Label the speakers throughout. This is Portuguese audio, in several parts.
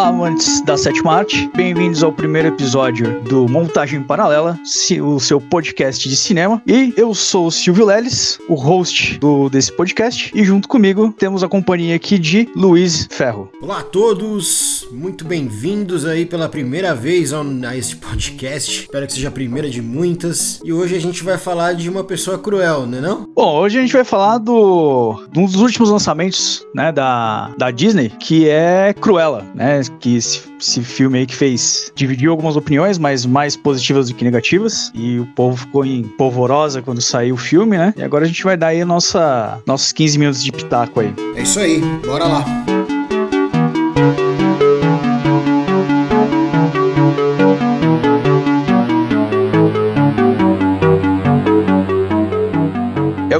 Speaker 1: Olá, amantes da sétima arte. Bem-vindos ao primeiro episódio do Montagem Paralela, o seu podcast de cinema. E eu sou o Silvio Leles, o host do, desse podcast. E junto comigo temos a companhia aqui de Luiz Ferro.
Speaker 2: Olá a todos, muito bem-vindos aí pela primeira vez a esse podcast. Espero que seja a primeira de muitas. E hoje a gente vai falar de uma pessoa cruel, né não?
Speaker 1: Bom, hoje a gente vai falar do de um dos últimos lançamentos, né, da, da Disney, que é Cruella, né? Que esse, esse filme aí que fez dividiu algumas opiniões, mas mais positivas do que negativas. E o povo ficou em polvorosa quando saiu o filme, né? E agora a gente vai dar aí nossa, nossos 15 minutos de pitaco aí.
Speaker 2: É isso aí, bora lá.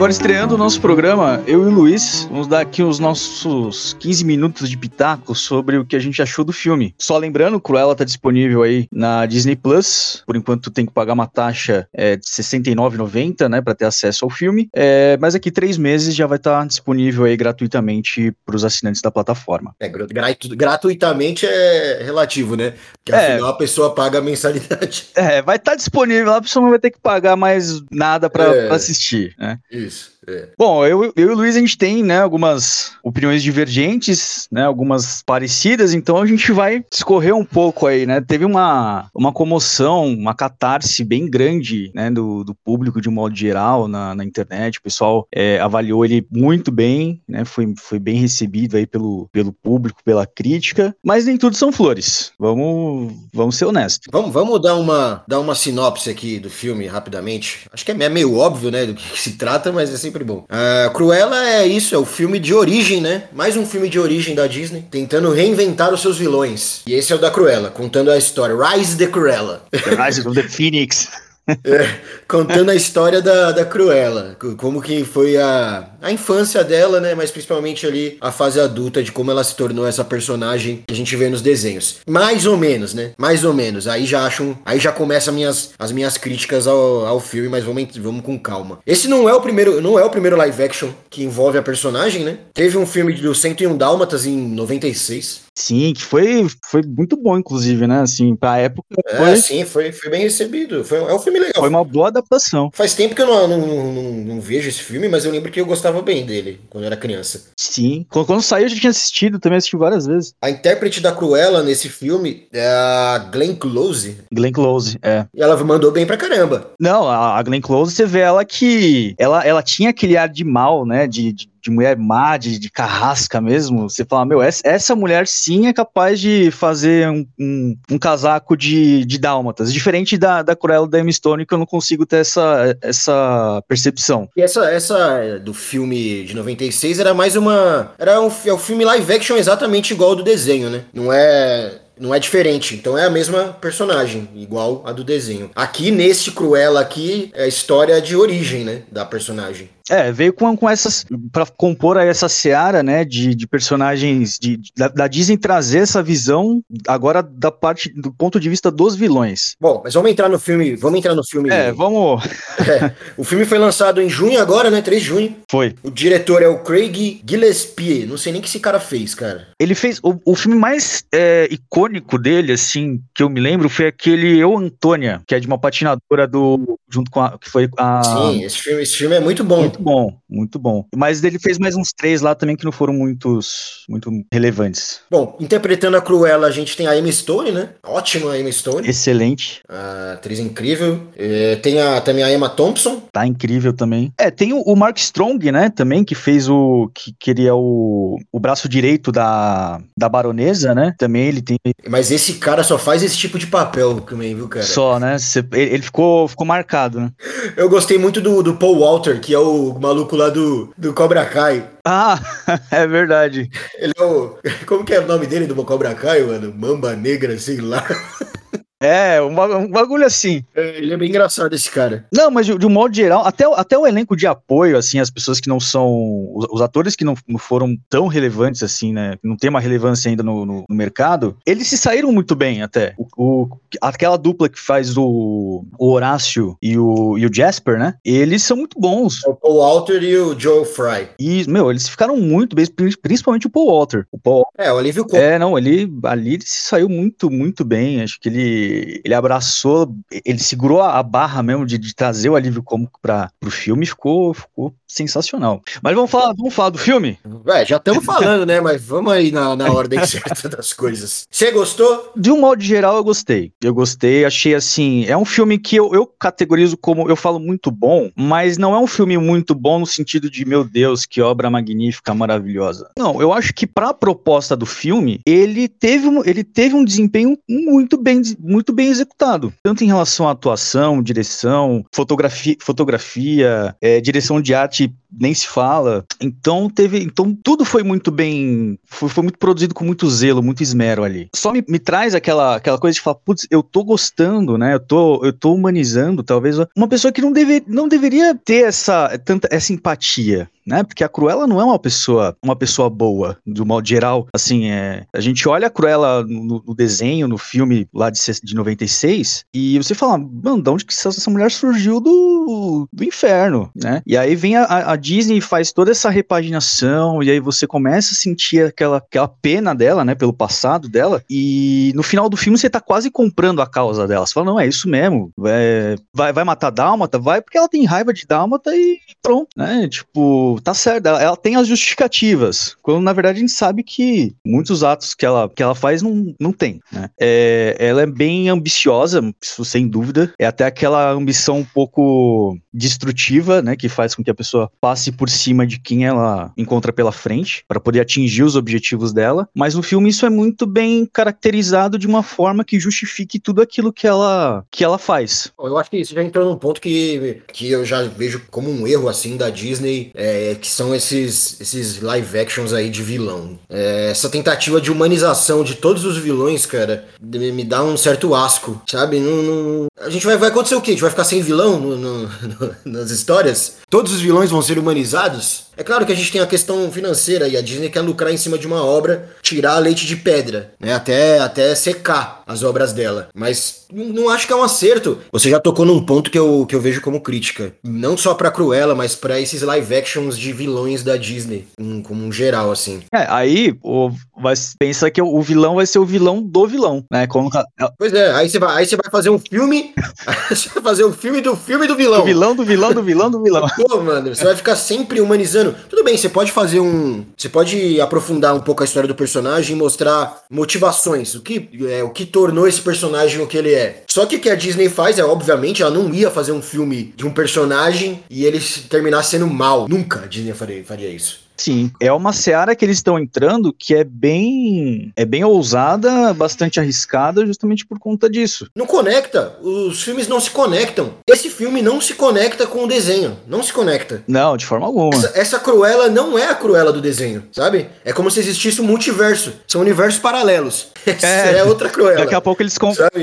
Speaker 1: Agora estreando o nosso programa, eu e o Luiz vamos dar aqui os nossos 15 minutos de pitaco sobre o que a gente achou do filme. Só lembrando, Cruella tá disponível aí na Disney Plus. Por enquanto tem que pagar uma taxa é, de R$ 69,90, né, para ter acesso ao filme. É, mas aqui três meses já vai estar tá disponível aí gratuitamente para os assinantes da plataforma.
Speaker 2: É, gratu gratuitamente é relativo, né? Porque é. afinal a pessoa paga a mensalidade.
Speaker 1: É, vai estar tá disponível, a pessoa não vai ter que pagar mais nada para é. assistir, né?
Speaker 2: Isso. Isso. É.
Speaker 1: Bom, eu, eu e o Luiz, a gente tem, né, algumas opiniões divergentes, né, algumas parecidas, então a gente vai discorrer um pouco aí, né, teve uma, uma comoção, uma catarse bem grande, né, do, do público de um modo geral na, na internet, o pessoal é, avaliou ele muito bem, né, foi, foi bem recebido aí pelo, pelo público, pela crítica, mas nem tudo são flores, vamos, vamos ser honestos.
Speaker 2: Vamos, vamos dar, uma, dar uma sinopse aqui do filme rapidamente, acho que é meio óbvio, né, do que se trata, mas é sempre bom. Uh, Cruella é isso, é o filme de origem, né? Mais um filme de origem da Disney, tentando reinventar os seus vilões. E esse é o da Cruella, contando a história. Rise the Cruella.
Speaker 1: Rise of the Phoenix.
Speaker 2: É, contando a história da, da Cruella, como que foi a, a infância dela, né? Mas principalmente ali a fase adulta de como ela se tornou essa personagem que a gente vê nos desenhos. Mais ou menos, né? Mais ou menos. Aí já acham. Aí já começam minhas, as minhas críticas ao, ao filme, mas vamos, vamos com calma. Esse não é o primeiro. Não é o primeiro live action que envolve a personagem, né? Teve um filme do 101 Dálmatas em 96.
Speaker 1: Sim, que foi, foi muito bom, inclusive, né? Assim, pra época.
Speaker 2: É, foi... sim, foi, foi bem recebido. Foi, é um filme legal.
Speaker 1: Foi uma boa adaptação.
Speaker 2: Faz tempo que eu não, não, não, não, vejo esse filme, mas eu lembro que eu gostava bem dele quando eu era criança.
Speaker 1: Sim, quando, quando saiu eu já tinha assistido, também assisti várias vezes.
Speaker 2: A intérprete da Cruella nesse filme é a Glenn Close.
Speaker 1: Glenn Close, é.
Speaker 2: E ela mandou bem pra caramba.
Speaker 1: Não, a, a Glenn Close, você vê ela que. Ela, ela tinha aquele ar de mal, né? de, de de mulher má, de, de carrasca mesmo, você fala, meu, essa, essa mulher sim é capaz de fazer um, um, um casaco de, de dálmatas, diferente da, da Cruella da Emma Stone, que eu não consigo ter essa, essa percepção.
Speaker 2: E essa, essa do filme de 96 era mais uma... Era um, é um filme live action exatamente igual ao do desenho, né? Não é não é diferente, então é a mesma personagem, igual a do desenho. Aqui, neste Cruella aqui, é a história de origem, né, da personagem.
Speaker 1: É, veio com, com essas. para compor aí essa seara, né, de, de personagens de, de da, da, Disney trazer essa visão agora da parte do ponto de vista dos vilões.
Speaker 2: Bom, mas vamos entrar no filme. Vamos entrar no filme.
Speaker 1: É, vamos.
Speaker 2: É, o filme foi lançado em junho agora, né? 3 de junho.
Speaker 1: Foi.
Speaker 2: O diretor é o Craig Gillespie. Não sei nem o que esse cara fez, cara.
Speaker 1: Ele fez. O, o filme mais é, icônico dele, assim, que eu me lembro, foi aquele Eu Antônia, que é de uma patinadora do. junto com a. que foi a.
Speaker 2: Sim, esse filme, esse filme é muito bom.
Speaker 1: Muito muito bom, muito bom. Mas ele fez mais uns três lá também que não foram muitos, muito relevantes.
Speaker 2: Bom, interpretando a Cruella, a gente tem a Emma Stone, né? Ótima Emma Stone.
Speaker 1: Excelente.
Speaker 2: A atriz incrível. É, tem a, também a Emma Thompson.
Speaker 1: Tá incrível também. É, tem o, o Mark Strong, né? Também, que fez o. que queria o, o braço direito da, da baronesa, né? Também ele tem.
Speaker 2: Mas esse cara só faz esse tipo de papel também, viu, cara?
Speaker 1: Só, né? Cê, ele, ele ficou, ficou marcado, né?
Speaker 2: Eu gostei muito do, do Paul Walter, que é o o maluco lá do, do Cobra Kai.
Speaker 1: Ah, é verdade.
Speaker 2: Ele é o. Como que é o nome dele do Cobra Kai, mano? Mamba Negra, sei lá.
Speaker 1: É, um, bagulho assim.
Speaker 2: É, ele é bem engraçado, esse cara.
Speaker 1: Não, mas de, de, um modo geral, até, até o elenco de apoio, assim, as pessoas que não são. Os, os atores que não, não, foram tão relevantes, assim, né? Não tem uma relevância ainda no, no, no mercado, eles se saíram muito bem até. O, o, aquela dupla que faz o, o Horácio e o, e o Jasper, né? Eles são muito bons.
Speaker 2: É o Paul Walter e o Joe Fry.
Speaker 1: E, meu, eles ficaram muito bem, principalmente o Paul Walter. O Paul,
Speaker 2: é, o Alívio
Speaker 1: Cômico. É, não, ele ali ele se saiu muito, muito bem. Acho que ele, ele abraçou, ele segurou a barra mesmo de, de trazer o alívio cômico para o filme ficou, ficou sensacional. Mas vamos falar, vamos falar do filme?
Speaker 2: É, já estamos falando, né? Mas vamos aí na, na ordem certa das coisas. Você gostou?
Speaker 1: De um modo geral, eu gostei. Eu gostei, achei assim. É um filme que eu, eu categorizo como, eu falo muito bom, mas não é um filme muito bom no sentido de, meu Deus, que obra magnífica, maravilhosa. Não, eu acho que para a proposta do filme, ele teve, um, ele teve um desempenho muito bem, muito bem executado. Tanto em relação à atuação, direção, fotografia, fotografia é, direção de arte nem se fala. Então teve, então tudo foi muito bem, foi, foi, muito produzido com muito zelo, muito esmero ali. Só me, me traz aquela, aquela coisa de falar, putz, eu tô gostando, né? Eu tô, eu tô humanizando, talvez uma pessoa que não, deve, não deveria ter essa tanta essa empatia, né? Porque a Cruella não é uma pessoa, uma pessoa boa, do modo geral. Assim, é, a gente olha a Cruella no, no desenho, no filme lá de, de 96, e você fala, mano, de onde que essa mulher surgiu do, do inferno, né? E aí vem a, a Disney faz toda essa repaginação, e aí você começa a sentir aquela, aquela pena dela, né, pelo passado dela, e no final do filme você tá quase comprando a causa dela. Você fala, não, é isso mesmo, é, vai, vai matar Dálmata? Vai porque ela tem raiva de Dálmata e pronto, né? Tipo, tá certo, ela, ela, tem as justificativas, quando na verdade a gente sabe que muitos atos que ela, que ela faz não, não tem, né? É, ela é bem ambiciosa, isso sem dúvida, é até aquela ambição um pouco destrutiva, né, que faz com que a pessoa passe por cima de quem ela encontra pela frente para poder atingir os objetivos dela, mas no filme isso é muito bem caracterizado de uma forma que justifique tudo aquilo que ela que ela faz.
Speaker 2: Eu acho que isso já entrou num ponto que, que eu já vejo como um erro assim da Disney, é, que são esses esses live actions aí de vilão. É, essa tentativa de humanização de todos os vilões, cara, me dá um certo asco, sabe? Não, não... A gente vai, vai acontecer o quê? A gente vai ficar sem vilão no, no, no, nas histórias? Todos os vilões vão ser humanizados? É claro que a gente tem a questão financeira e a Disney quer lucrar em cima de uma obra, tirar leite de pedra, né? Até, até secar as obras dela. Mas não acho que é um acerto. Você já tocou num ponto que eu, que eu vejo como crítica. Não só pra Cruella, mas para esses live de vilões da Disney, como um geral, assim.
Speaker 1: É, aí o, vai, pensa que o vilão vai ser o vilão do vilão, né? Como...
Speaker 2: Pois é, aí você vai, aí você vai fazer um filme. você vai fazer um filme do filme do vilão.
Speaker 1: Do vilão, do vilão, do vilão, do vilão.
Speaker 2: Pô, mano, você vai ficar sempre humanizando. Tudo bem, você pode fazer um. Você pode aprofundar um pouco a história do personagem e mostrar motivações. O que, é, o que tornou esse personagem o que ele é. Só que o que a Disney faz é, obviamente, ela não ia fazer um filme de um personagem e ele terminar sendo mal. Nunca a Disney faria, faria isso.
Speaker 1: Sim, é uma seara que eles estão entrando que é bem é bem ousada, bastante arriscada, justamente por conta disso.
Speaker 2: Não conecta, os filmes não se conectam. Esse filme não se conecta com o desenho, não se conecta.
Speaker 1: Não, de forma alguma.
Speaker 2: Essa, essa Cruella não é a Cruella do desenho, sabe? É como se existisse um multiverso, são universos paralelos. Essa é, é outra Cruella.
Speaker 1: Daqui a pouco eles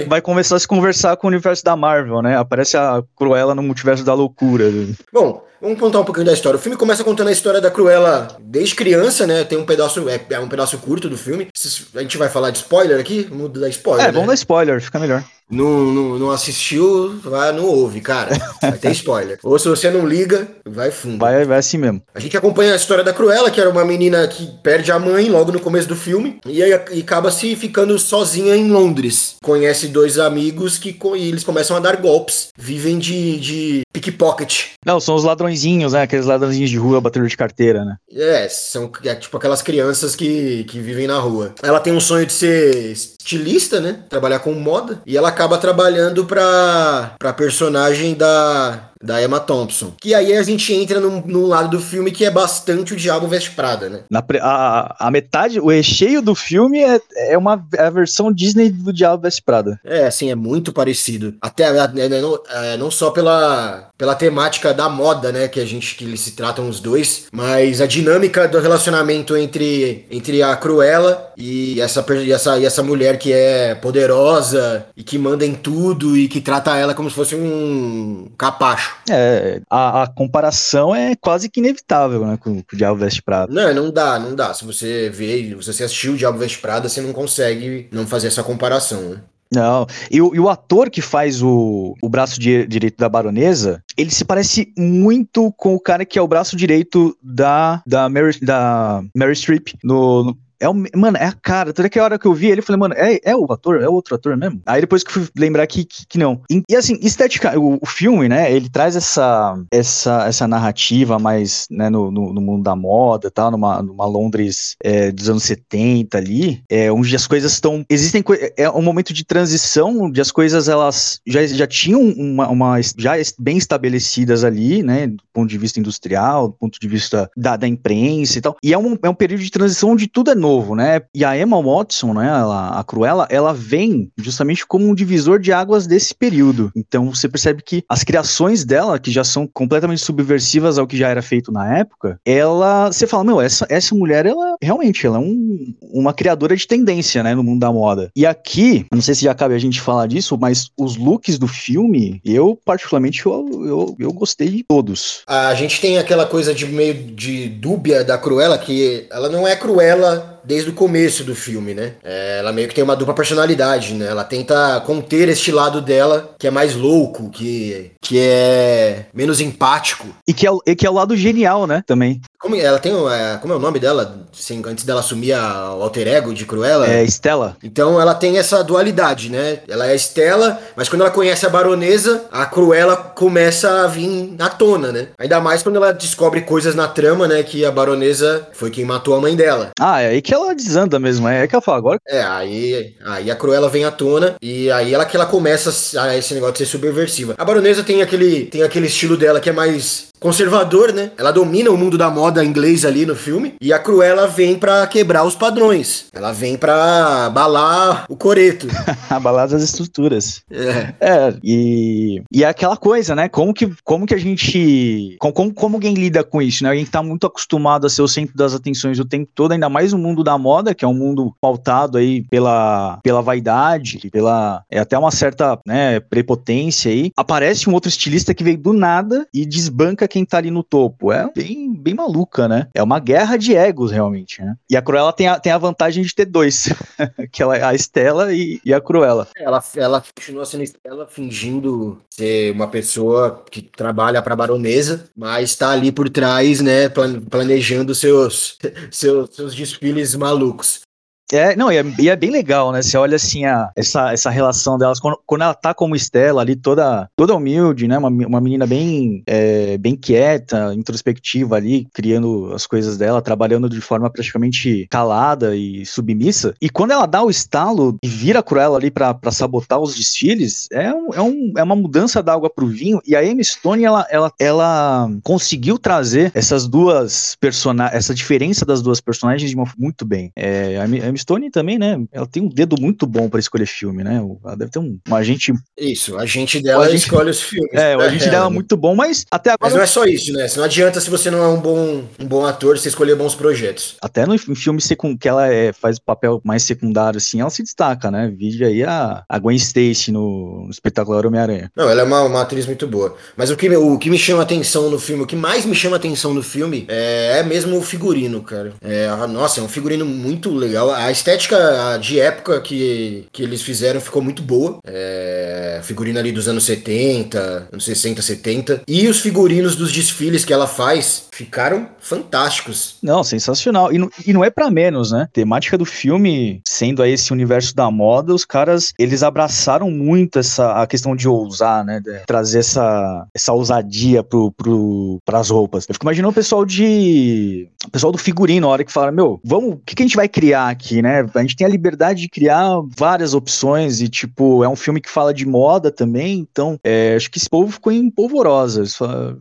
Speaker 1: vai começar a se conversar com o universo da Marvel, né? Aparece a Cruella no multiverso da loucura.
Speaker 2: Bom, Vamos contar um pouquinho da história. O filme começa contando a história da Cruella desde criança, né? Tem um pedaço, é, é um pedaço curto do filme. A gente vai falar de spoiler aqui? Vamos dar spoiler. É,
Speaker 1: né? vamos dar spoiler, fica melhor
Speaker 2: não, não, não assistiu, vai, não ouve, cara. Vai ter spoiler. Ou se você não liga, vai fundo.
Speaker 1: Vai, vai assim mesmo.
Speaker 2: A gente acompanha a história da Cruella, que era uma menina que perde a mãe logo no começo do filme e, aí, e acaba se ficando sozinha em Londres. Conhece dois amigos que e eles começam a dar golpes. Vivem de, de pickpocket.
Speaker 1: Não, são os ladrõezinhos, né? Aqueles ladrõezinhos de rua, batedor de carteira, né?
Speaker 2: É, são é, tipo aquelas crianças que, que vivem na rua. Ela tem um sonho de ser estilista, né? Trabalhar com moda. E ela acaba trabalhando pra, pra personagem da, da Emma Thompson. Que aí a gente entra num, num lado do filme que é bastante o Diabo Veste Prada, né?
Speaker 1: Na, a, a metade, o recheio do filme é, é uma é a versão Disney do Diabo Veste Prada.
Speaker 2: É, assim, é muito parecido. Até é, não, é, não só pela, pela temática da moda, né, que a gente que eles se tratam os dois, mas a dinâmica do relacionamento entre, entre a Cruella e essa, e essa, e essa mulher que é poderosa e que manda em tudo e que trata ela como se fosse um capacho.
Speaker 1: É, a, a comparação é quase que inevitável, né, com, com o Diabo Veste Prada.
Speaker 2: Não, não dá, não dá. Se você vê, se você assistiu o Diabo Veste Prada, você não consegue não fazer essa comparação, né?
Speaker 1: Não, e o, e o, ator que faz o, o braço di direito da baronesa, ele se parece muito com o cara que é o braço direito da, da, Mary, da Mary Streep no, no é o, mano, é a cara. Toda que hora que eu vi ele, eu falei, mano, é, é o ator? É outro ator mesmo? Aí depois que eu fui lembrar que, que, que não. E, assim, estética, o, o, filme, né, ele traz essa, essa, essa narrativa mais, né, no, no, no mundo da moda e tal, numa, numa Londres é, dos anos 70 ali, é, onde as coisas estão. Existem. É um momento de transição, onde as coisas elas já, já tinham uma, uma. já bem estabelecidas ali, né, do ponto de vista industrial, do ponto de vista da, da imprensa e tal. E é um, é um período de transição onde tudo é novo novo, né? E a Emma Watson, né, ela, a Cruella, ela vem justamente como um divisor de águas desse período. Então você percebe que as criações dela, que já são completamente subversivas ao que já era feito na época, ela, você fala, meu, essa, essa mulher, ela realmente, ela é um, uma criadora de tendência, né, no mundo da moda. E aqui, não sei se já cabe a gente falar disso, mas os looks do filme, eu particularmente, eu, eu, eu gostei de todos.
Speaker 2: A gente tem aquela coisa de meio de dúbia da Cruella, que ela não é Cruella desde o começo do filme, né? É, ela meio que tem uma dupla personalidade, né? Ela tenta conter este lado dela, que é mais louco, que, que é menos empático.
Speaker 1: E que é, e que é o lado genial, né? Também.
Speaker 2: Como ela tem, é, como é o nome dela, assim, antes dela assumir a, o alter ego de Cruella?
Speaker 1: É Estela.
Speaker 2: Então ela tem essa dualidade, né? Ela é Estela, mas quando ela conhece a baronesa, a Cruella começa a vir à tona, né? Ainda mais quando ela descobre coisas na trama, né? Que a baronesa foi quem matou a mãe dela.
Speaker 1: Ah, é aí que ela desanda mesmo, é aí que ela fala agora.
Speaker 2: É, aí, aí a Cruella vem à tona e aí ela que ela começa a esse negócio de ser subversiva. A baronesa tem aquele, tem aquele estilo dela que é mais conservador, né? Ela domina o mundo da moda inglês ali no filme. E a Cruella vem para quebrar os padrões. Ela vem para abalar o coreto.
Speaker 1: abalar as estruturas.
Speaker 2: É.
Speaker 1: É, e, e é aquela coisa, né? Como que, como que a gente. Como, como alguém lida com isso, né? Alguém que tá muito acostumado a ser o centro das atenções o tempo todo, ainda mais no mundo da moda, que é um mundo pautado aí pela, pela vaidade, pela. É até uma certa, né, prepotência aí. Aparece um outro estilista que veio do nada e desbanca quem tá ali no topo. É bem, bem maluca, né? É uma guerra de egos, realmente, né? E a Cruella tem a, tem a vantagem de ter dois, que ela é a Estela e, e a Cruella.
Speaker 2: Ela, ela continua sendo Estela fingindo ser uma pessoa que trabalha pra baronesa, mas tá ali por trás, né, planejando seus, seus, seus desfiles malucos.
Speaker 1: É, não, e é, e é, bem legal, né? Você olha assim a, essa, essa relação delas, quando, quando ela tá como Estela ali, toda, toda humilde, né? Uma, uma menina bem, é, bem quieta, introspectiva ali, criando as coisas dela, trabalhando de forma praticamente calada e submissa. E quando ela dá o estalo e vira Cruella ali pra, sabotar os desfiles, é, um, é, um, é uma mudança da água pro vinho. E a Amy Stone, ela, ela, ela conseguiu trazer essas duas personagens, essa diferença das duas personagens de uma, muito bem. É, a Stone também, né? Ela tem um dedo muito bom para escolher filme, né? Ela deve ter um, um agente.
Speaker 2: Isso, a gente dela a gente, escolhe os filmes.
Speaker 1: É, o agente dela é muito bom, mas até agora.
Speaker 2: Mas não é só isso, né? Não adianta se você não é um bom, um bom ator, você escolher bons projetos.
Speaker 1: Até no filme que ela é, faz papel mais secundário, assim, ela se destaca, né? Vídeo aí a, a Gwen Stacy no, no espetacular Homem-Aranha.
Speaker 2: Não, ela é uma, uma, atriz muito boa. Mas o que, o que me chama atenção no filme, o que mais me chama atenção no filme é, é mesmo o figurino, cara. É, nossa, é um figurino muito legal. A a estética de época que, que eles fizeram ficou muito boa. É, ali dos anos 70, anos 60, 70. E os figurinos dos desfiles que ela faz Ficaram fantásticos.
Speaker 1: Não, sensacional. E não, e não é para menos, né? temática do filme, sendo aí esse universo da moda, os caras, eles abraçaram muito essa a questão de ousar, né? De trazer essa, essa ousadia pro, pro, pras roupas. Eu fico imaginando o pessoal de. O pessoal do figurino, na hora que fala, meu, vamos, o que, que a gente vai criar aqui, né? A gente tem a liberdade de criar várias opções e, tipo, é um filme que fala de moda também, então é, acho que esse povo ficou em polvorosa.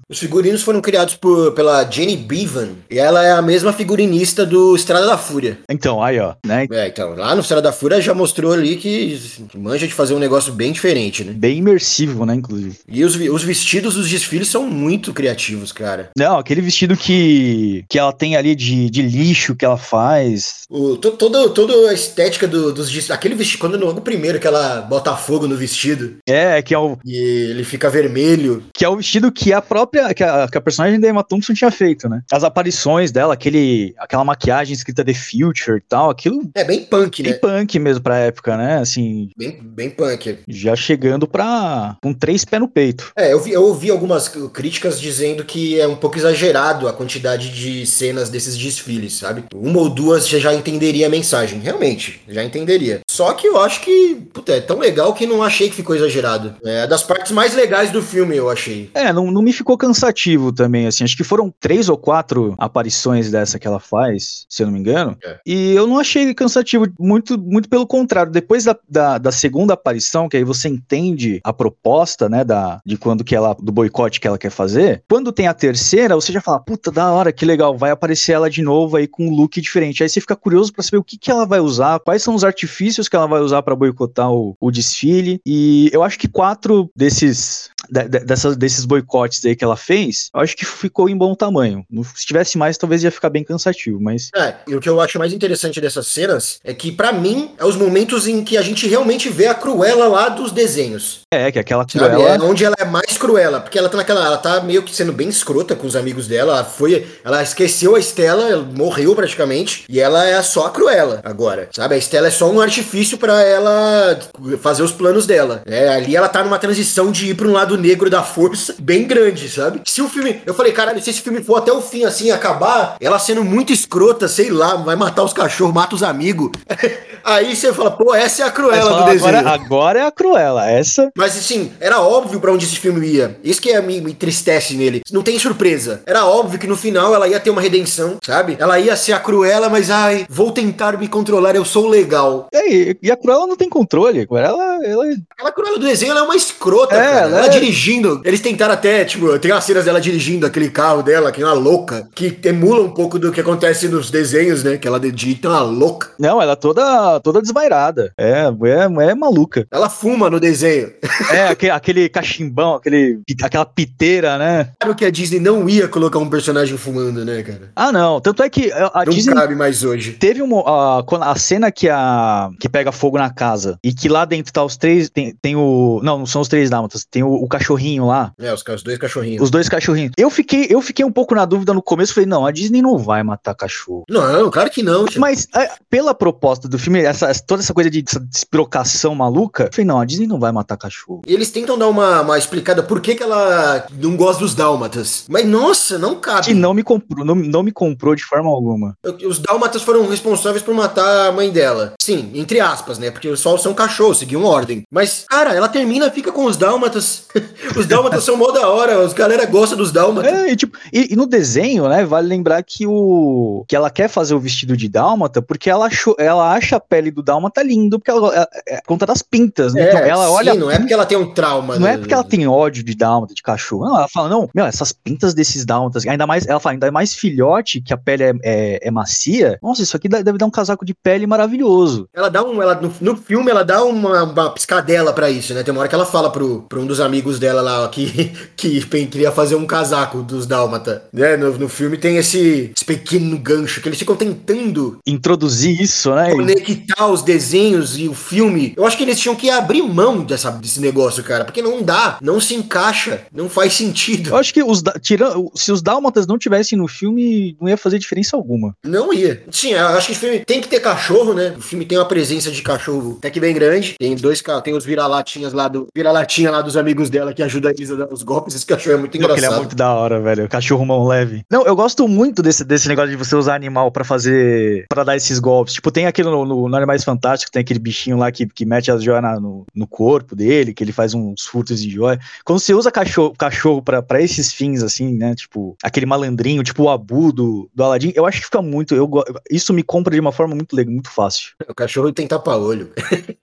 Speaker 2: Os figurinos foram criados por, pela Jenny Bevan e ela é a mesma figurinista do Estrada da Fúria.
Speaker 1: Então, aí, ó, né?
Speaker 2: É, então, lá no Estrada da Fúria já mostrou ali que manja de fazer um negócio bem diferente, né?
Speaker 1: Bem imersivo, né, inclusive.
Speaker 2: E os, os vestidos dos desfiles são muito criativos, cara.
Speaker 1: Não, aquele vestido que, que ela tem ali de, de lixo que ela faz.
Speaker 2: O, to, todo, toda a estética do, dos. Aquele vestido, quando no primeiro que ela bota fogo no vestido.
Speaker 1: É, que é o.
Speaker 2: E ele fica vermelho.
Speaker 1: Que é o vestido que a própria. que a, que a personagem da Emma Thompson tinha feito, né? As aparições dela, aquele, aquela maquiagem escrita The Future e tal, aquilo.
Speaker 2: É bem punk,
Speaker 1: bem
Speaker 2: né?
Speaker 1: Bem punk mesmo pra época, né? Assim.
Speaker 2: Bem, bem punk.
Speaker 1: Já chegando pra. com três pés no peito.
Speaker 2: É, eu, vi, eu ouvi algumas críticas dizendo que é um pouco exagerado a quantidade de cenas desses desfiles, sabe? Uma ou duas você já entenderia a mensagem. Realmente, já entenderia. Só que eu acho que, puta, é tão legal que não achei que ficou exagerado. É das partes mais legais do filme, eu achei.
Speaker 1: É, não, não me ficou cansativo também, assim. Acho que foram três ou quatro aparições dessa que ela faz, se eu não me engano. É. E eu não achei cansativo, muito, muito pelo contrário. Depois da, da, da, segunda aparição, que aí você entende a proposta, né, da, de quando que ela, do boicote que ela quer fazer. Quando tem a terceira, você já fala, puta, da hora, que legal, vai aparecer ela de novo aí com um look diferente. Aí você fica curioso para saber o que que ela vai usar, quais são os artifícios que ela vai usar para boicotar o, o desfile. E eu acho que quatro desses de, dessas, desses boicotes aí que ela fez, eu acho que ficou em bom tamanho. Se tivesse mais, talvez ia ficar bem cansativo, mas.
Speaker 2: É, e o que eu acho mais interessante dessas cenas é que, para mim, é os momentos em que a gente realmente vê a Cruella lá dos desenhos.
Speaker 1: É, que é aquela Cruella.
Speaker 2: É onde ela é mais Cruella, porque ela tá naquela. Ela tá meio que sendo bem escrota com os amigos dela. Ela foi. Ela esqueceu a Estela, morreu praticamente, e ela é só a Cruella agora. Sabe? A Estela é só um artifício para ela fazer os planos dela. É, ali ela tá numa transição de ir pra um lado negro da força bem grande, sabe? Se o filme. Eu falei, caralho, se esse filme for até o fim assim, acabar, ela sendo muito escrota, sei lá, vai matar os cachorros, mata os amigos. Aí você fala, pô, essa é a Cruella fala, do desenho.
Speaker 1: Agora, agora, é a Cruella, essa.
Speaker 2: Mas assim, era óbvio para onde esse filme ia. Isso que é, me, me entristece nele. Não tem surpresa. Era óbvio que no final ela ia ter uma redenção, sabe? Ela ia ser a Cruella, mas ai, vou tentar me controlar, eu sou legal.
Speaker 1: E, e a Cruella não tem controle. Ela, ela...
Speaker 2: Aquela Cruella do desenho ela é uma escrota, é, cara. Ela, ela é... dirigindo. Eles tentaram até, tipo, tem as cenas dela dirigindo aquele carro dela, que é uma louca, que emula um pouco do que acontece nos desenhos, né? Que ela dirige uma louca.
Speaker 1: Não, ela é toda, toda desvairada. É, é, é maluca.
Speaker 2: Ela fuma no desenho.
Speaker 1: É, aquele, aquele cachimbão, aquele, aquela piteira, né?
Speaker 2: Claro que a Disney não ia colocar um personagem fumando, né, cara?
Speaker 1: Ah, não. Tanto é que a
Speaker 2: não
Speaker 1: Disney.
Speaker 2: Não cabe mais hoje.
Speaker 1: Teve uma. A, a cena que a. que pega fogo na casa e que lá dentro tá os três. Tem, tem o. Não, não são os três dálmatas. Tem o, o cachorrinho lá.
Speaker 2: É, os, os, dois cachorrinhos.
Speaker 1: Os dois cachorrinhos. Eu fiquei, eu fiquei um pouco na dúvida no começo. Falei, não, a Disney não vai matar cachorro.
Speaker 2: Não, claro que não.
Speaker 1: Mas é, pela proposta do filme, essa, toda essa coisa de despirocação maluca, eu falei, não, a Disney não vai matar cachorro.
Speaker 2: E eles tentam dar uma, uma explicada por que, que ela não gosta dos dálmatas. Mas nossa, não cabe.
Speaker 1: Que não me comprou, não, não me comprou de forma alguma.
Speaker 2: Os dálmatas foram responsáveis por matar a mãe dela. Sim, entre aspas, né? Porque só são cachorros, seguiam ordem. Mas, cara, ela termina, fica com os dálmatas. os dálmatas são mó da hora, os galera gostam dos dálmatas.
Speaker 1: É, e, tipo, e, e, no desenho, né, vale lembrar que o que ela quer fazer o vestido de dálmata porque ela, achou, ela acha a pele do dálmata lindo, porque ela, ela é, é conta das pintas, né?
Speaker 2: É, então ela sim, olha. não é porque ela tem um trauma.
Speaker 1: Não é porque ela tem ódio de dálmata, de cachorro. Não, ela fala, não, meu, essas pintas desses dálmatas, ainda mais, ela fala, ainda mais filhote, que a pele é, é, é macia. Nossa, isso aqui deve dar um casaco de pele maravilhoso.
Speaker 2: Ela dá um, ela, no, no filme, ela dá uma, uma piscadela para isso, né? Tem uma hora que ela fala pro, pro um dos amigos dela lá, ó, que, que queria fazer um casaco dos dálmata, né? No, no filme tem esse, esse pequeno gancho que eles ficam tentando
Speaker 1: introduzir isso, né?
Speaker 2: Conectar os desenhos e o filme. Eu acho que eles tinham que abrir mão dessa, desse negócio, cara, porque não dá, não se encaixa, não faz sentido.
Speaker 1: Eu acho que os tirando, se os dálmatas não tivessem no filme, não ia fazer diferença alguma.
Speaker 2: Não ia. Sim, eu acho que o filme tem que ter cachorro, né? O filme tem uma presença de cachorro até que bem grande. Tem dois, tem os vira-latinhas lá do vira-latinha lá dos amigos dela que ajudam ajuda a Elisa a dar os golpes. Esse cachorro é muito engraçado.
Speaker 1: Ele é muito da hora, velho. O cachorro mão leve. Não, eu gosto muito desse, desse negócio de você usar animal pra fazer. pra dar esses golpes. Tipo, tem aquilo no, no, no Animais Fantásticos, tem aquele bichinho lá que, que mete as joias na- no, no corpo dele, que ele faz uns furtos de joia. Quando você usa cachorro, cachorro pra, pra esses fins, assim, né? Tipo, aquele malandrinho, tipo o Abu do, do Aladdin, eu acho que fica muito. Eu, isso me compra de uma forma muito legal, muito fácil.
Speaker 2: O cachorro tem tapa-olho.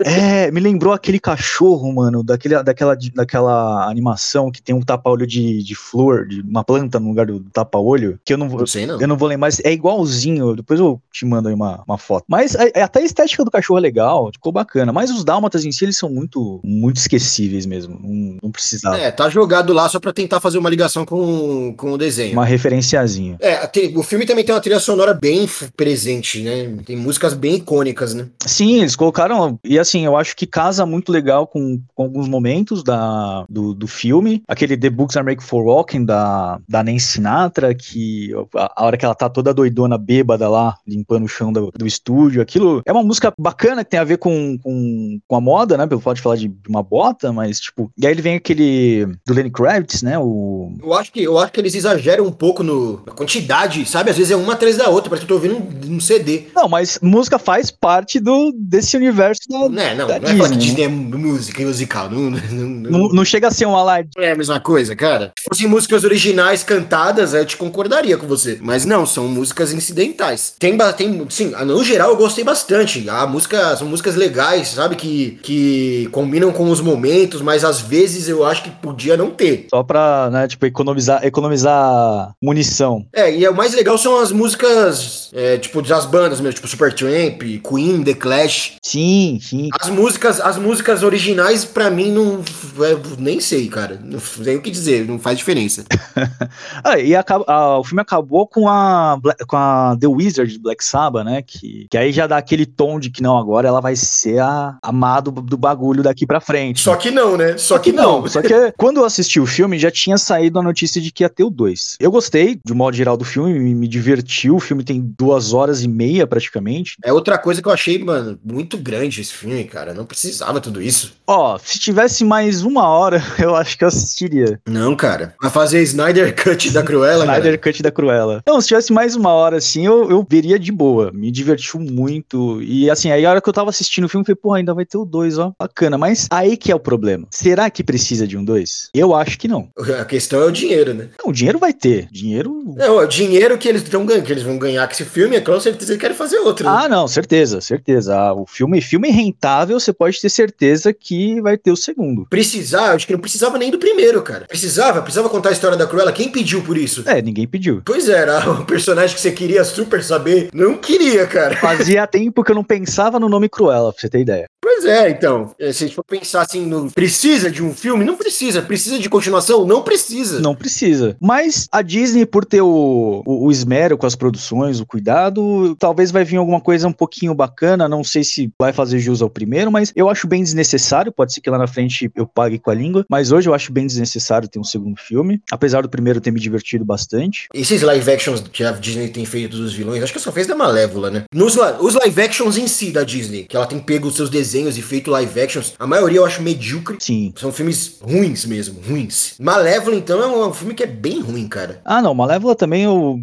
Speaker 1: É, me lembrou aquele cachorro, mano, daquele, daquela, daquela animação que tem um tapa-olho de, de flor, de uma planta no lugar do tapa-olho, que eu não vou.
Speaker 2: Não sei, não.
Speaker 1: Eu não vou lembrar, é igualzinho, depois eu te mando aí uma, uma foto. Mas é- é até a estética do cachorro é legal, ficou bacana. Mas os dálmatas em si, eles são muito, muito esquecíveis mesmo. Não, não precisava.
Speaker 2: É, tá jogado lá só pra tentar fazer uma ligação com, com o desenho.
Speaker 1: Uma referenciazinha.
Speaker 2: É, tem- o filme também tem uma trilha sonora bem presente, né? Tem músicas bem icônicas, né?
Speaker 1: Sim, eles colocaram. E assim, eu acho que casa muito legal com, com alguns momentos da, do, do filme. Aquele The Books Are Make for Walking da, da Nancy Sinatra, que a, a hora que ela tá toda doidona, bêbada lá, limpando o chão do, do estúdio. Aquilo é uma música bacana que tem a ver com, com, com a moda, né? Pelo fato de falar de uma bota, mas tipo. E aí ele vem aquele do Lenny Kravitz, né? O.
Speaker 2: Eu acho que, eu acho que eles exageram um pouco no, na quantidade, sabe? Às vezes é uma atrás da outra, parece que eu tô ouvindo um, um CD.
Speaker 1: Não, mas música faz parte do, desse universo da.
Speaker 2: Né, não,
Speaker 1: da
Speaker 2: não é falar que
Speaker 1: Disney,
Speaker 2: Disney é música musical. Não, não, não-
Speaker 1: Não, não chega a ser um Aladdin.
Speaker 2: não é a mesma coisa, cara. Se fossem músicas originais cantadas, eu te concordaria com você. Mas não, são músicas incidentais. Tem, tem sim, no geral eu gostei bastante. A música, são músicas legais, sabe? Que, que combinam com os momentos, mas às vezes eu acho que podia não ter.
Speaker 1: Só pra, né, tipo, economizar, economizar munição.
Speaker 2: É, e o mais legal são as músicas, é, tipo, das bandas mesmo, tipo Supertramp, Queen, The Clash.
Speaker 1: Sim, sim.
Speaker 2: As músicas, as músicas originais, pra mim, não. é, nem sei, cara. Não tem o que dizer, não faz diferença.
Speaker 1: Ah, e acaba- ah, o filme acabou com a, com a The Wizard de Black Sabbath, né? Que, que aí já dá aquele tom de que não, agora ela vai ser a amado do bagulho daqui pra frente.
Speaker 2: Só que não, né? Só que não.
Speaker 1: Só que quando eu assisti o filme, já tinha saído a notícia de que ia ter o 2. Eu gostei, de modo geral, do filme, me, me divertiu. O filme tem duas horas e meia, praticamente.
Speaker 2: É outra coisa que eu achei, mano, muito grande esse filme, cara. Não precisava tudo isso.
Speaker 1: Ó, se tivesse mais uma hora, eu acho que eu assistiria.
Speaker 2: Não, cara. Vai fazer Snyder Cut da Cruella,
Speaker 1: Snyder
Speaker 2: cara.
Speaker 1: Cut da Cruella. Não, se tivesse mais uma hora assim, eu, eu veria de boa. Me divertiu muito. E assim, aí a hora que eu tava assistindo o filme, eu falei, porra, ainda vai ter o 2, ó. Bacana. Mas aí que é o problema. Será que precisa de um 2? Eu acho que não.
Speaker 2: A questão é o dinheiro, né?
Speaker 1: Não, o dinheiro vai ter. Dinheiro.
Speaker 2: Não, o dinheiro que eles estão ganhando, que eles vão ganhar com esse filme, é com certeza eles querem fazer outro. né?
Speaker 1: Ah, não, certeza, certeza. Ah, o filme, filme rentável, você pode ter certeza que vai ter o segundo.
Speaker 2: Precisar, acho que não precisava nem do primeiro, cara. Precisava, precisava contar a história da Cruella. Quem pediu por isso?
Speaker 1: É, ninguém pediu.
Speaker 2: Pois é, era o personagem que você queria super saber. Não queria, cara.
Speaker 1: Fazia tempo que eu não pensava no nome Cruella, pra você ter ideia.
Speaker 2: Pois é, então. é, Se a gente for pensar assim, no, precisa de um filme? Não precisa. Precisa de continuação? Não precisa.
Speaker 1: Não precisa. Mas a Disney, por ter o, o, o esmero com as produções, o cuidado, talvez vai vir alguma coisa um pouquinho bacana. Não sei se vai fazer jus ao primeiro, mas eu acho bem desnecessário. Pode ser que lá na frente eu pague com a língua. Mas hoje eu acho bem desnecessário ter um segundo filme. Apesar do primeiro ter me divertido bastante.
Speaker 2: Esses live actions que a Disney tem feito dos vilões, acho que só fez da Malévola, né? Nos, os live actions em si da Disney, que ela tem pego os seus desenhos e feito live actions, a maioria eu acho medíocre.
Speaker 1: Sim.
Speaker 2: São filmes ruins mesmo, ruins. Malévola, então, é um, um filme que é bem ruim, cara.
Speaker 1: Ah, não, Malévola também eu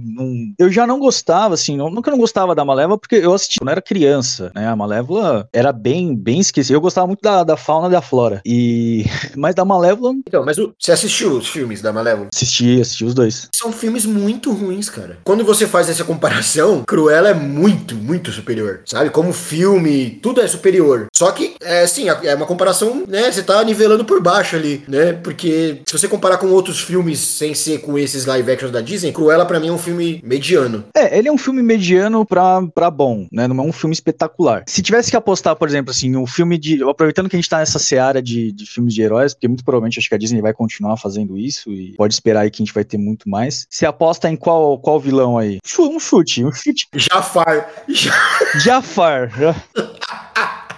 Speaker 1: eu já não gostava, assim, nunca não gostava da Malévola, porque eu assisti quando eu era criança, né? A Malévola era bem, bem esquecida. Eu gostava muito da, da fauna e da flora. E. Mas da Malévola,
Speaker 2: Então, mas o- você assistiu os filmes da Malévola?
Speaker 1: assisti, assisti os dois.
Speaker 2: São filmes muito ruins, cara. Quando você faz essa comparação, Cruella é muito, muito superior. Sabe? Como filme, tudo é superior. Só que, é assim, é uma comparação, né? Você tá nivelando por baixo ali, né? Porque se você comparar com outros filmes sem ser com esses live actions da Disney, Cruella pra mim é um filme mediano.
Speaker 1: É, ele é um filme mediano pra, pra bom, né? Não é um filme espetacular. Se tivesse que apostar, por exemplo, assim, um filme de. Aproveitando que a gente tá nessa seara de, de filmes de heróis, porque muito provavelmente acho que a Disney vai continuar fazendo isso e pode esperar aí que a gente vai ter muito mais. Você aposta em qual, qual vilão aí? Um chute, um chute.
Speaker 2: Jafar. Ja-
Speaker 1: Jafar.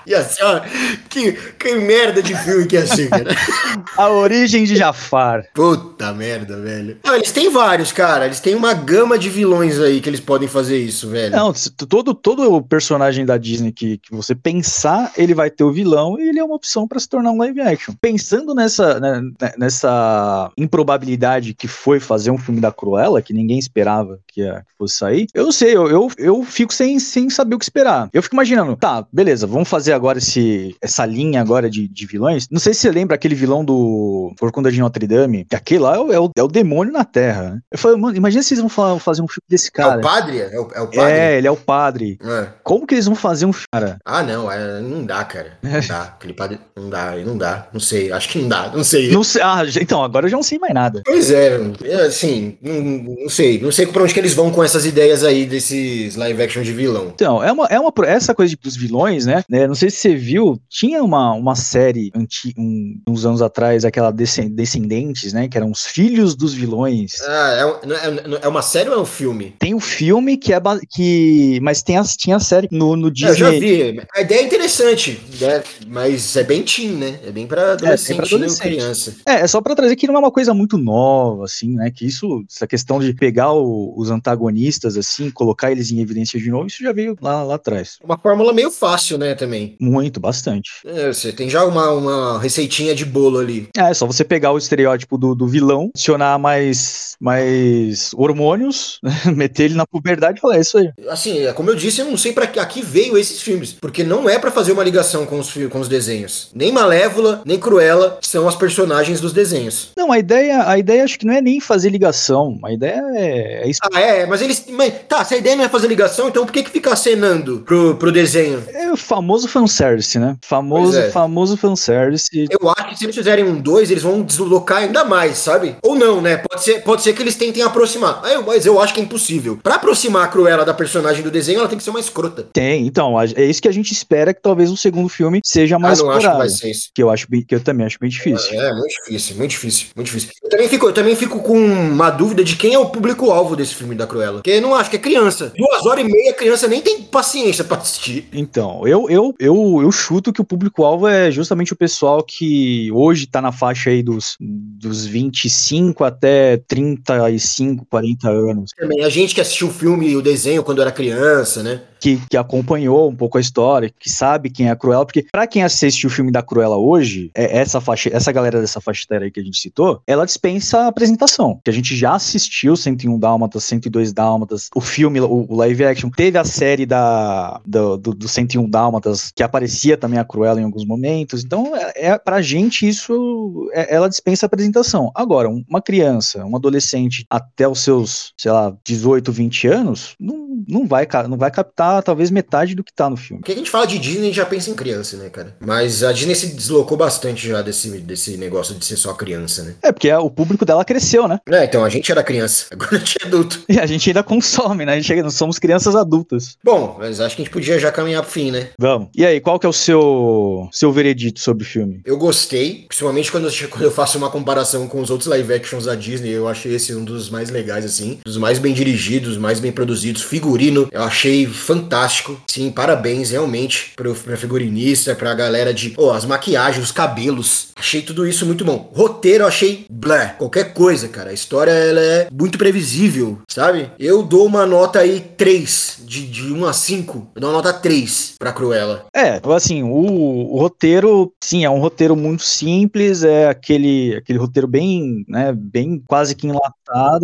Speaker 2: Ia ser, ó, que, que merda de filme que ia ser, cara.
Speaker 1: A origem de Jafar.
Speaker 2: Puta merda, velho. Não, eles têm vários, cara. Eles têm uma gama de vilões aí que eles podem fazer isso, velho.
Speaker 1: Não, todo, todo personagem da Disney que, que você pensar, ele vai ter o vilão e ele é uma opção para se tornar um live action. Pensando nessa, né, né, nessa improbabilidade que foi fazer um filme da Cruella, que ninguém esperava que, ia, que fosse sair, eu não sei, eu, eu, eu fico sem, sem saber o que esperar. Eu fico imaginando, tá, beleza, vamos fazer agora esse, essa linha agora de, de vilões. Não sei se você lembra aquele vilão do Corcunda de Notre Dame, que aquele lá é o, é o, é o demônio na Terra. Né? Eu falei, mano, imagina se eles vão fazer um filme desse cara. É
Speaker 2: o padre? É o, é o padre?
Speaker 1: É, ele é o padre. É. Como que eles vão fazer um filme, cara?
Speaker 2: Ah, não, é, não dá, cara. Não dá. Aquele padre, não dá, não dá. Não sei, acho que não dá, não sei.
Speaker 1: Não sei. Ah, então, agora eu já não sei mais nada.
Speaker 2: Pois é, assim, não, não sei. Não sei pra onde que eles vão com essas ideias aí desses live action de vilão.
Speaker 1: Então, é uma, é uma essa coisa dos vilões, né? né? Não sei se você viu, tinha uma, uma série anti, um, uns anos atrás, aquela Descendentes, né? Que eram os filhos dos vilões.
Speaker 2: Ah, é, é, é uma série ou é um filme?
Speaker 1: Tem um filme que é que. Mas tem a, tinha a série no, no Disney.
Speaker 2: Eu já vi. A ideia é interessante, né? Mas é bem teen, né? É bem pra adolescente, é, pra adolescente. criança.
Speaker 1: É, é só pra trazer que não é uma coisa muito nova, assim, né? Que isso, essa questão de pegar o, os antagonistas, assim, colocar eles em evidência de novo, isso já veio lá, lá atrás.
Speaker 2: Uma fórmula meio fácil, né, também.
Speaker 1: Muito, bastante.
Speaker 2: É, você tem já uma, uma receitinha de bolo ali.
Speaker 1: É, é só você pegar o estereótipo do, do vilão, adicionar mais, mais hormônios, meter ele na puberdade e falar, é isso aí.
Speaker 2: Assim, é como eu disse, eu não sei para que aqui veio esses filmes, porque não é para fazer uma ligação com os, com os desenhos. Nem Malévola, nem Cruella são as personagens dos desenhos.
Speaker 1: Não, a ideia, a ideia acho que não é nem fazer ligação, a ideia é...
Speaker 2: é ah, é, mas eles... Mas, tá, se a ideia não é fazer ligação, então por que que fica acenando pro, pro desenho?
Speaker 1: É o famoso fanservice, né? Famoso, é. famoso fanservice.
Speaker 2: Eu acho que se eles fizerem um 2, eles vão deslocar ainda mais, sabe? Ou não, né? Pode ser, pode ser que eles tentem aproximar. Mas eu acho que é impossível. Para aproximar a Cruella da personagem do desenho, ela tem que ser uma escrota.
Speaker 1: Tem, então, é isso que a gente espera que talvez o segundo filme seja mais ah, não acho que vai ser isso. Que eu acho bem, que eu também acho bem difícil.
Speaker 2: É, é, muito difícil, muito difícil, muito difícil. Eu também fico, eu também fico com uma dúvida de quem é o público-alvo desse filme da Cruella. Porque eu não acho que é criança. Duas horas e meia, a criança nem tem paciência para assistir.
Speaker 1: Então, eu, eu, eu, eu chuto que o público-alvo é justamente o pessoal que hoje tá na faixa aí dos, dos 25 até 35, 40 anos.
Speaker 2: Também, a gente que assistiu o filme e o desenho quando era criança, né?
Speaker 1: Que, que acompanhou um pouco a história, que sabe quem é a Cruella, porque para quem assiste o filme da Cruella hoje, é essa faixa, essa galera dessa faixa etária aí que a gente citou, ela dispensa a apresentação, que a gente já assistiu 101 Dálmatas, 102 Dálmatas, o filme, o, o live action, teve a série da, do, do, do 101 Dálmatas, que aparecia também a Cruella em alguns momentos, então é, é pra gente isso, é, ela dispensa a apresentação. Agora, uma criança, um adolescente até os seus, sei lá, 18, 20 anos, não, não, vai, não vai captar talvez metade do que tá no filme.
Speaker 2: Porque a gente fala de Disney, a gente já pensa em criança, né, cara? Mas a Disney se deslocou bastante já desse, desse negócio de ser só criança, né?
Speaker 1: É, porque o público dela cresceu, né?
Speaker 2: É, então a gente era criança, agora a gente é adulto.
Speaker 1: E a gente ainda consome, né? A gente nós somos crianças adultas.
Speaker 2: Bom, mas acho que a gente podia já caminhar pro fim, né?
Speaker 1: Vamos. E aí, qual que é o seu, seu veredito sobre o filme?
Speaker 2: Eu gostei, principalmente quando eu, quando eu faço uma comparação com os outros live actions da Disney, eu achei esse um dos mais legais, assim, dos mais bem dirigidos, mais bem produzidos, figurino, eu achei fantástico fantástico. Sim, parabéns realmente pro, pra figurinista, pra galera de. Oh, as maquiagens, os cabelos. Achei tudo isso muito bom. Roteiro, achei blé. Qualquer coisa, cara. A história ela é muito previsível, sabe? Eu dou uma nota aí 3, de, de 1 a 5. Eu dou uma nota 3 pra Cruella.
Speaker 1: É, assim, o, o roteiro, sim, é um roteiro muito simples. É aquele, aquele roteiro bem, né, bem quase que enlatado,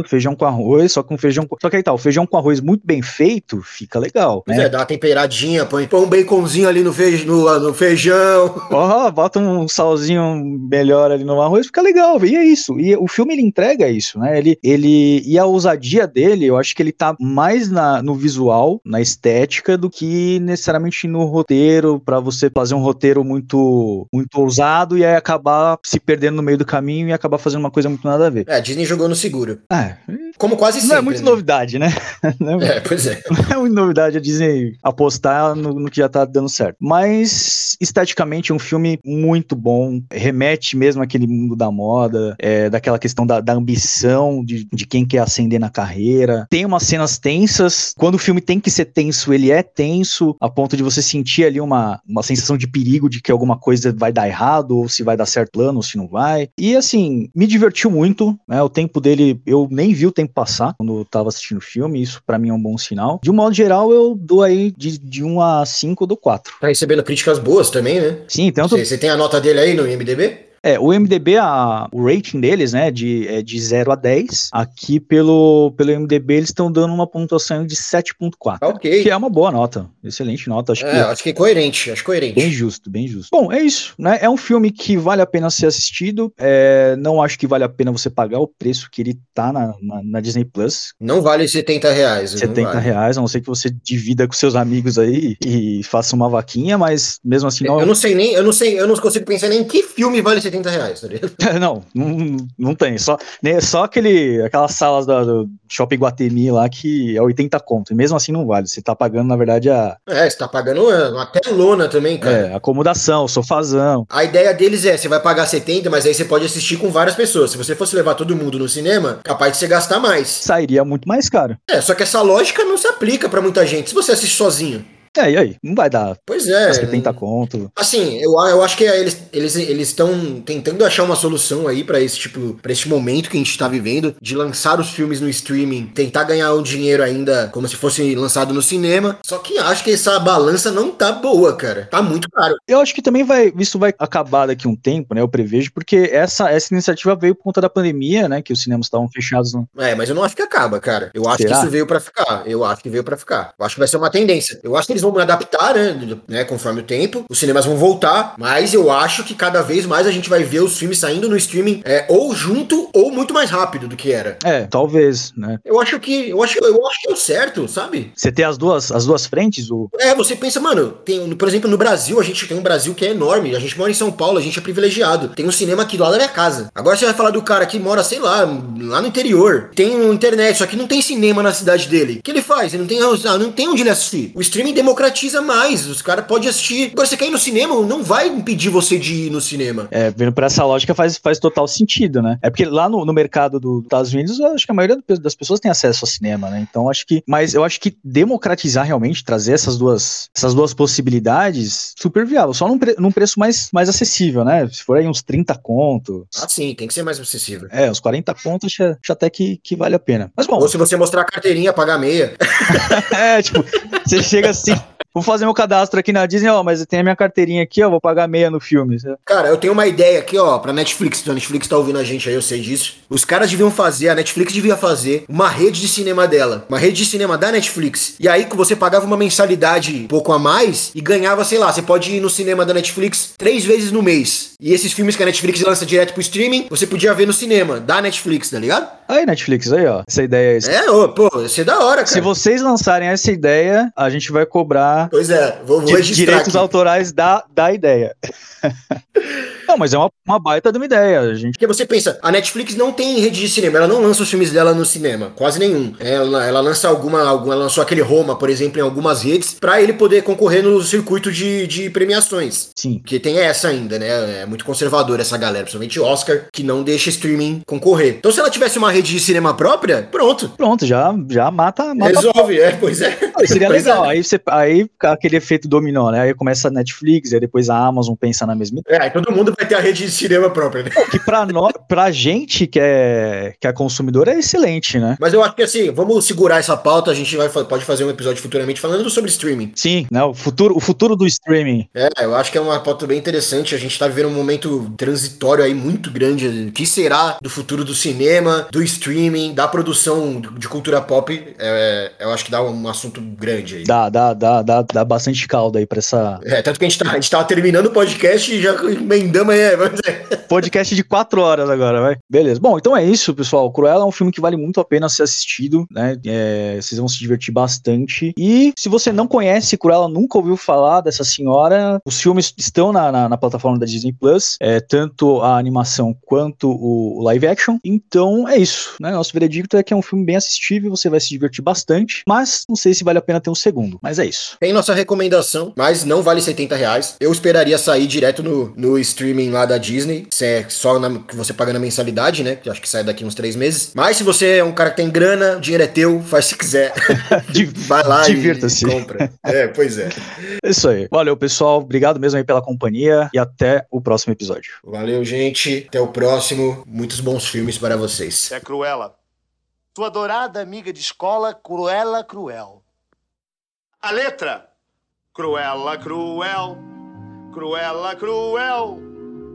Speaker 1: feijão com arroz, só com feijão. Só que aí tá, o feijão com arroz muito bem feito, fica legal.
Speaker 2: Pois né? é, dá uma temperadinha, põe, põe um baconzinho ali no, feijão, no, no feijão.
Speaker 1: Ó, oh, bota um salzinho melhor ali no arroz, fica legal, e é isso. E o filme ele entrega isso, né? Ele, ele e a ousadia dele, eu acho que ele tá mais na, no visual, na estética, do que necessariamente no roteiro, para você fazer um roteiro muito, muito ousado e aí acabar se perdendo no meio do caminho e acabar fazendo uma coisa muito nada a ver.
Speaker 2: É, a Disney jogou no seguro. Óbvio. Como quase sempre.
Speaker 1: não é muito
Speaker 2: né?
Speaker 1: novidade, né? É
Speaker 2: É, pois é.
Speaker 1: não é muito novidade a Disney apostar no, no que já tá dando certo. Mas, esteticamente, é um filme muito bom. Remete mesmo àquele mundo da moda, é, daquela questão da, da ambição de, de quem quer ascender na carreira. Tem umas cenas tensas. Quando o filme tem que ser tenso, ele é tenso, a ponto de você sentir ali uma, uma sensação de perigo de que alguma coisa vai dar errado, ou se vai dar certo plano, ou se não vai. E, assim, me divertiu muito. Né? O tempo dele, eu nem vi o tempo passar quando eu tava assistindo o filme. Isso, pra mim, é um bom sinal. De um modo geral, eu dou aí de, de 1 a 5, eu dou 4.
Speaker 2: Tá recebendo críticas boas também, né?
Speaker 1: Sim, tanto.
Speaker 2: Você você tem a nota dele aí no IMDB?
Speaker 1: É, o MDB, a, o rating deles, né, de, é de 0 a 10. Aqui pelo, pelo MDB eles estão dando uma pontuação de 7.4.
Speaker 2: Ok.
Speaker 1: Que é uma boa nota. Excelente nota. Acho
Speaker 2: É,
Speaker 1: que
Speaker 2: acho que é coerente, acho coerente.
Speaker 1: Bem justo, bem justo. Bom, é isso, né? É um filme que vale a pena ser assistido. É, não acho que vale a pena você pagar o preço que ele tá na, na, na Disney Plus.
Speaker 2: Não vale 70 reais. não
Speaker 1: 70
Speaker 2: vale.
Speaker 1: reais, a não ser que você divida com seus amigos aí e faça uma vaquinha, mas mesmo assim não.
Speaker 2: Eu não sei nem, eu não sei, eu não consigo pensar nem em que filme vale 70 reais, tá ligado?
Speaker 1: não, não, não tem. Só, né, só aquele, aquelas salas da- do Shopping Guatemi lá que é 80 conto. E mesmo assim não vale. Você tá pagando, na verdade, a
Speaker 2: É, você tá pagando é, uma telona também, cara.
Speaker 1: é, acomodação, sofazão.
Speaker 2: A ideia deles é, você vai pagar 70, mas aí você pode assistir com várias pessoas. Se você fosse levar todo mundo no cinema, capaz de você gastar mais.
Speaker 1: Sairia muito mais caro.
Speaker 2: É, só que essa lógica não se aplica pra muita gente. Se você assiste sozinho.
Speaker 1: É, e aí? Não vai dar
Speaker 2: Pois é.
Speaker 1: 70 conto.
Speaker 2: Assim, eu, eu acho que eles eles eles estão tentando achar uma solução aí pra esse tipo, para esse momento que a gente tá vivendo de lançar os filmes no streaming, tentar ganhar um dinheiro ainda como se fosse lançado no cinema. Só que acho que essa balança não tá boa, cara. Tá muito caro.
Speaker 1: Eu acho que também vai, isso vai acabar daqui a um tempo, né? Eu prevejo, porque essa, essa iniciativa veio por conta da pandemia, né? Que os cinemas estavam fechados. No...
Speaker 2: É, mas eu não acho que acaba, cara. Eu acho
Speaker 1: Será?
Speaker 2: que isso veio pra ficar. Eu acho que veio pra ficar. Eu acho que vai ser uma tendência. Eu acho que eles vão adaptar, né, né, conforme o tempo. Os cinemas vão voltar, mas eu acho que cada vez mais a gente vai ver os filmes saindo no streaming é, ou junto ou muito mais rápido do que era.
Speaker 1: É, talvez, né?
Speaker 2: Eu acho que eu acho, eu acho que é o certo, sabe?
Speaker 1: Você ter as duas, as duas frentes, o.
Speaker 2: É, você pensa, mano, tem, por exemplo, no Brasil, a gente tem um Brasil que é enorme. A gente mora em São Paulo, a gente é privilegiado. Tem um cinema aqui do lado da minha casa. Agora você vai falar do cara que mora, sei lá, lá no interior. Tem um internet, só que não tem cinema na cidade dele. O que ele faz? Ele não tem, ah, não tem onde ele assistir. O streaming democratiza mais. Os caras podem assistir. Agora, você quer ir no cinema, não vai impedir você de ir no cinema.
Speaker 1: É, vendo por essa lógica faz, faz total sentido, né? É porque lá no, no mercado do- dos Estados Unidos, eu acho que a maioria das pessoas tem acesso ao cinema, né? Então acho que. Mas eu acho que democratizar realmente, trazer essas duas, essas duas possibilidades, super viável. Só num, pre- num preço mais, mais acessível, né? Se for aí uns 30 conto.
Speaker 2: Ah, sim, tem que ser mais acessível.
Speaker 1: É, uns 40 conto, acho, acho até que, que vale a pena. Mas bom,
Speaker 2: Ou se você mostrar a carteirinha, pagar meia.
Speaker 1: é, tipo, você chega assim. Vou fazer meu cadastro aqui na Disney, ó, mas tem a minha carteirinha aqui, ó, vou pagar meia no filme.
Speaker 2: Cara, eu tenho uma ideia aqui, ó, pra Netflix. A Netflix tá ouvindo a gente aí, eu sei disso. Os caras deviam fazer, a Netflix devia fazer uma rede de cinema dela. Uma rede de cinema da Netflix. E aí que você pagava uma mensalidade pouco a mais e ganhava, sei lá, você pode ir no cinema da Netflix três vezes no mês. E esses filmes que a Netflix lança direto pro streaming, você podia ver no cinema da Netflix, tá ligado?
Speaker 1: Aí, Netflix, aí, ó. Essa ideia aí.
Speaker 2: É, ô, pô, isso é da hora, cara.
Speaker 1: Se vocês lançarem essa ideia, a gente vai cobrar
Speaker 2: Pois é, vou, vou registrar
Speaker 1: direitos
Speaker 2: aqui.
Speaker 1: autorais da, da ideia. Não, mas é uma, uma baita de uma ideia. Gente
Speaker 2: Porque você pensa, a Netflix não tem rede de cinema, ela não lança os filmes dela no cinema, quase nenhum. Ela, ela lança alguma, alguma, ela lançou aquele Roma, por exemplo, em algumas redes, pra ele poder concorrer no circuito de, de premiações.
Speaker 1: sim.
Speaker 2: Porque tem essa ainda, né? É muito conservador essa galera, principalmente Oscar, que não deixa streaming concorrer. Então, se ela tivesse uma rede de cinema própria, pronto.
Speaker 1: Pronto, já, já mata, mata
Speaker 2: Resolve, é, pois é.
Speaker 1: Seria
Speaker 2: Pois
Speaker 1: legal.
Speaker 2: é.
Speaker 1: Aí, você, aí aquele efeito dominó, né? Aí começa a Netflix, aí depois a Amazon pensa na mesma
Speaker 2: É, aí todo mundo vai ter a rede de cinema própria, né?
Speaker 1: que pra, nós, pra gente que é, que é consumidor é excelente, né?
Speaker 2: Mas eu acho que assim, vamos segurar essa pauta, a gente vai, pode fazer um episódio futuramente falando sobre streaming.
Speaker 1: Sim, né? O futuro, o futuro do streaming.
Speaker 2: É, eu acho que é uma pauta bem interessante. A gente tá vivendo um momento transitório aí muito grande. O que será do futuro do cinema, do streaming, da produção de cultura pop? É, eu acho que dá um assunto grande aí.
Speaker 1: Dá, dá, dá, dá, dá bastante caldo aí pra essa.
Speaker 2: É, tanto que a gente, tá, a gente tava terminando o podcast e já emendamos amanhã, vamos dizer.
Speaker 1: Podcast de quatro horas agora, vai. Beleza. Bom, então é isso, pessoal. Cruella é um filme que vale muito a pena ser assistido, né? É, vocês vão se divertir bastante. E se você não conhece Cruella, nunca ouviu falar dessa senhora, os filmes estão na, na, na plataforma da Disney Plus, é, tanto a animação quanto o, live action. Então é isso, né? Nosso veredicto é que é um filme bem assistível, você vai se divertir bastante, mas não sei se vale a pena ter um segundo. Mas é isso.
Speaker 2: Tem nossa recomendação, mas não vale 70 reais. Eu esperaria sair direto no, no streaming lá da Disney, se é só na, que você paga na mensalidade, né? Que acho que sai daqui uns três meses. Mas se você é um cara que tem grana, o dinheiro é teu, faz se quiser. Vai lá
Speaker 1: Divirta-se.
Speaker 2: e compra. É, pois é.
Speaker 1: É isso aí. Valeu, pessoal. Obrigado mesmo aí pela companhia e até o próximo episódio.
Speaker 2: Valeu, gente. Até o próximo. Muitos bons filmes para vocês.
Speaker 3: É Cruella. Tua adorada amiga de escola, Cruella Cruel. A letra. Cruella Cruel. Cruella Cruel.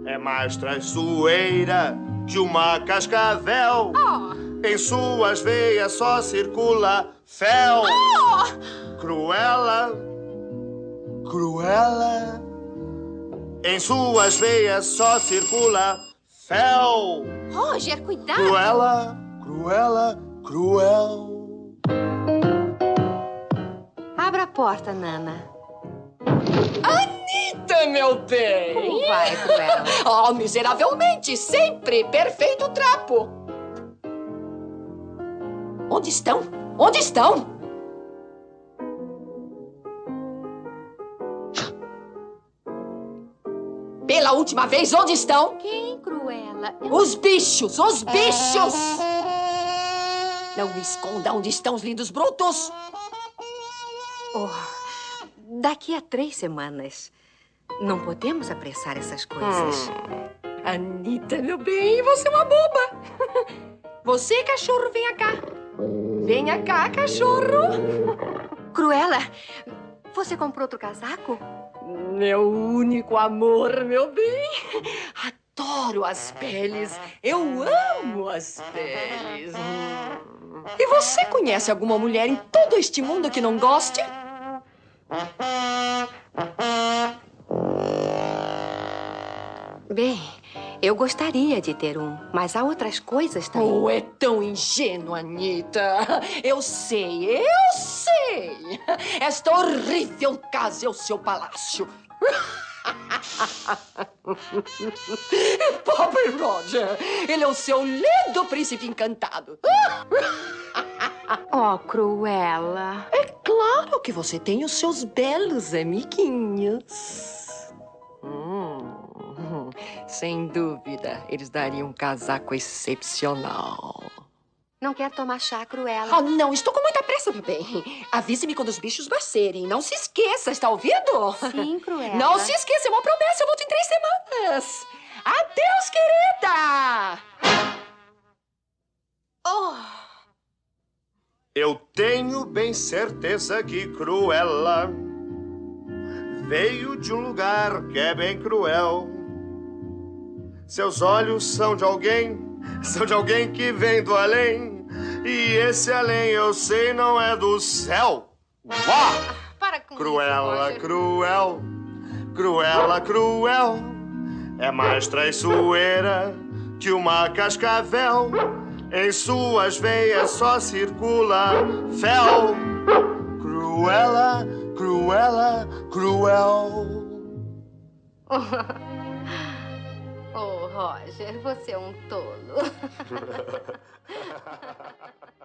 Speaker 3: É mais traiçoeira que uma cascavel. Em suas veias só circula fel. Cruella. Cruella. Em suas veias só circula fel.
Speaker 4: Roger, cuidado!
Speaker 3: Cruella, Cruella, Cruel.
Speaker 4: Abra a porta, Nana.
Speaker 5: Anitta, meu bem!
Speaker 4: Como vai, Cruella?
Speaker 5: Oh, miseravelmente, sempre perfeito trapo. Onde estão? Onde estão? Pela última vez, onde estão?
Speaker 4: Quem, Cruella? Eu...
Speaker 5: Os bichos, os bichos! Não me esconda onde estão os lindos brutos.
Speaker 4: Oh, daqui a três semanas. Não podemos apressar essas coisas.
Speaker 5: Anitta, meu bem, você é uma boba. Você, cachorro, venha cá. Venha cá, cachorro.
Speaker 4: Cruella, você comprou outro casaco?
Speaker 5: Meu único amor, meu bem. Adoro as peles. Eu amo as peles. E você conhece alguma mulher em todo este mundo que não goste?
Speaker 4: Bem, eu gostaria de ter um, mas há outras coisas também.
Speaker 5: Oh, é tão ingênua, Anitta. Eu sei, eu sei. Esta horrível casa é o seu palácio. Pobre Roger, ele é o seu lindo príncipe encantado.
Speaker 4: Oh, Cruella.
Speaker 5: É claro que você tem os seus belos amiguinhos. Sem dúvida, eles dariam um casaco excepcional.
Speaker 4: Não quer tomar chá, Cruella?
Speaker 5: Oh, não, estou com muita pressa, meu bem. Avise-me quando os bichos bacerem. Não se esqueça, está ouvindo?
Speaker 4: Sim, Cruella.
Speaker 5: Não se esqueça, é uma promessa. Eu volto em três semanas. Adeus, querida!
Speaker 4: Oh,
Speaker 3: Eu tenho bem certeza que Cruella veio de um lugar que é bem cruel. Seus olhos são de alguém, são de alguém que vem do além. E esse além eu sei não é do céu. Uá!
Speaker 4: para com
Speaker 3: Cruella,
Speaker 4: isso,
Speaker 3: cruel, Cruella, cruel. É mais traiçoeira que uma cascavel. Em suas veias só circula fel. Cruella, Cruella, cruel.
Speaker 4: Oh, Roger, você é um tolo.